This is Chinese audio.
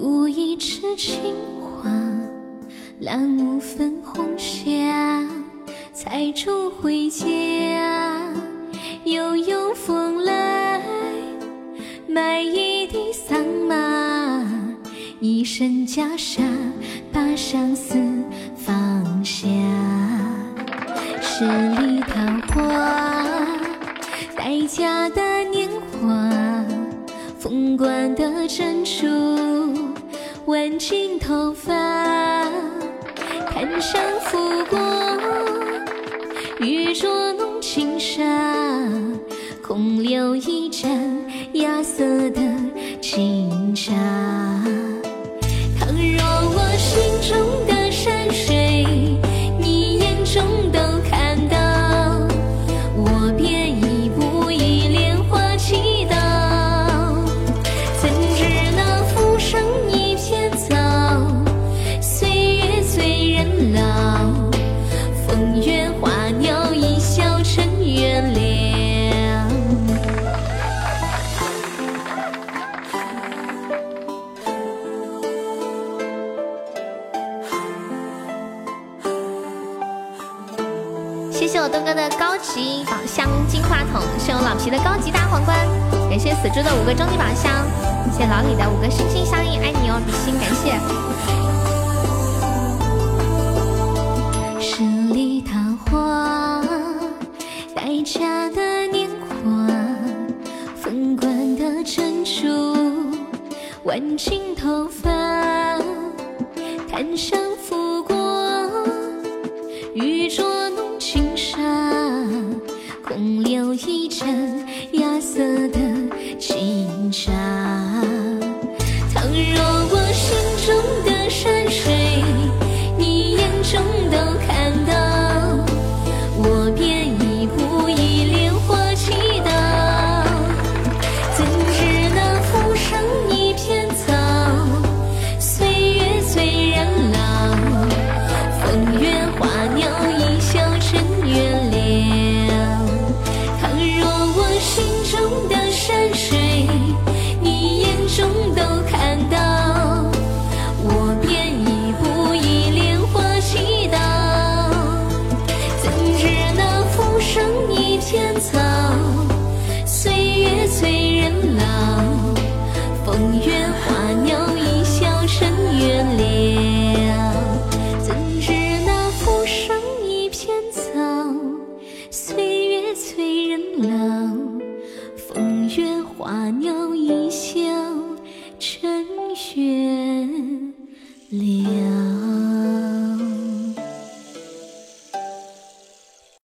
赌一池青花揽五分红霞采竹回家悠悠风来买一地桑麻一身袈裟把相思放下十里桃花待嫁的年华凤冠的珍珠挽进头发，檀香拂过，玉镯弄轻纱，空留一盏芽色的清茶。月花鸟一笑尘缘了。谢谢我东哥的高级宝箱金话筒，谢谢我老皮的高级大皇冠，感谢死猪的五个终极宝箱，谢谢老李的五个心心相印，爱你哦，比心，感谢。挽进头发，檀香拂过，玉镯弄轻纱，空留一盏芽色的清茶。风月花鸟一笑尘缘了怎知那浮生一片草岁月催人老风月花鸟一笑尘缘了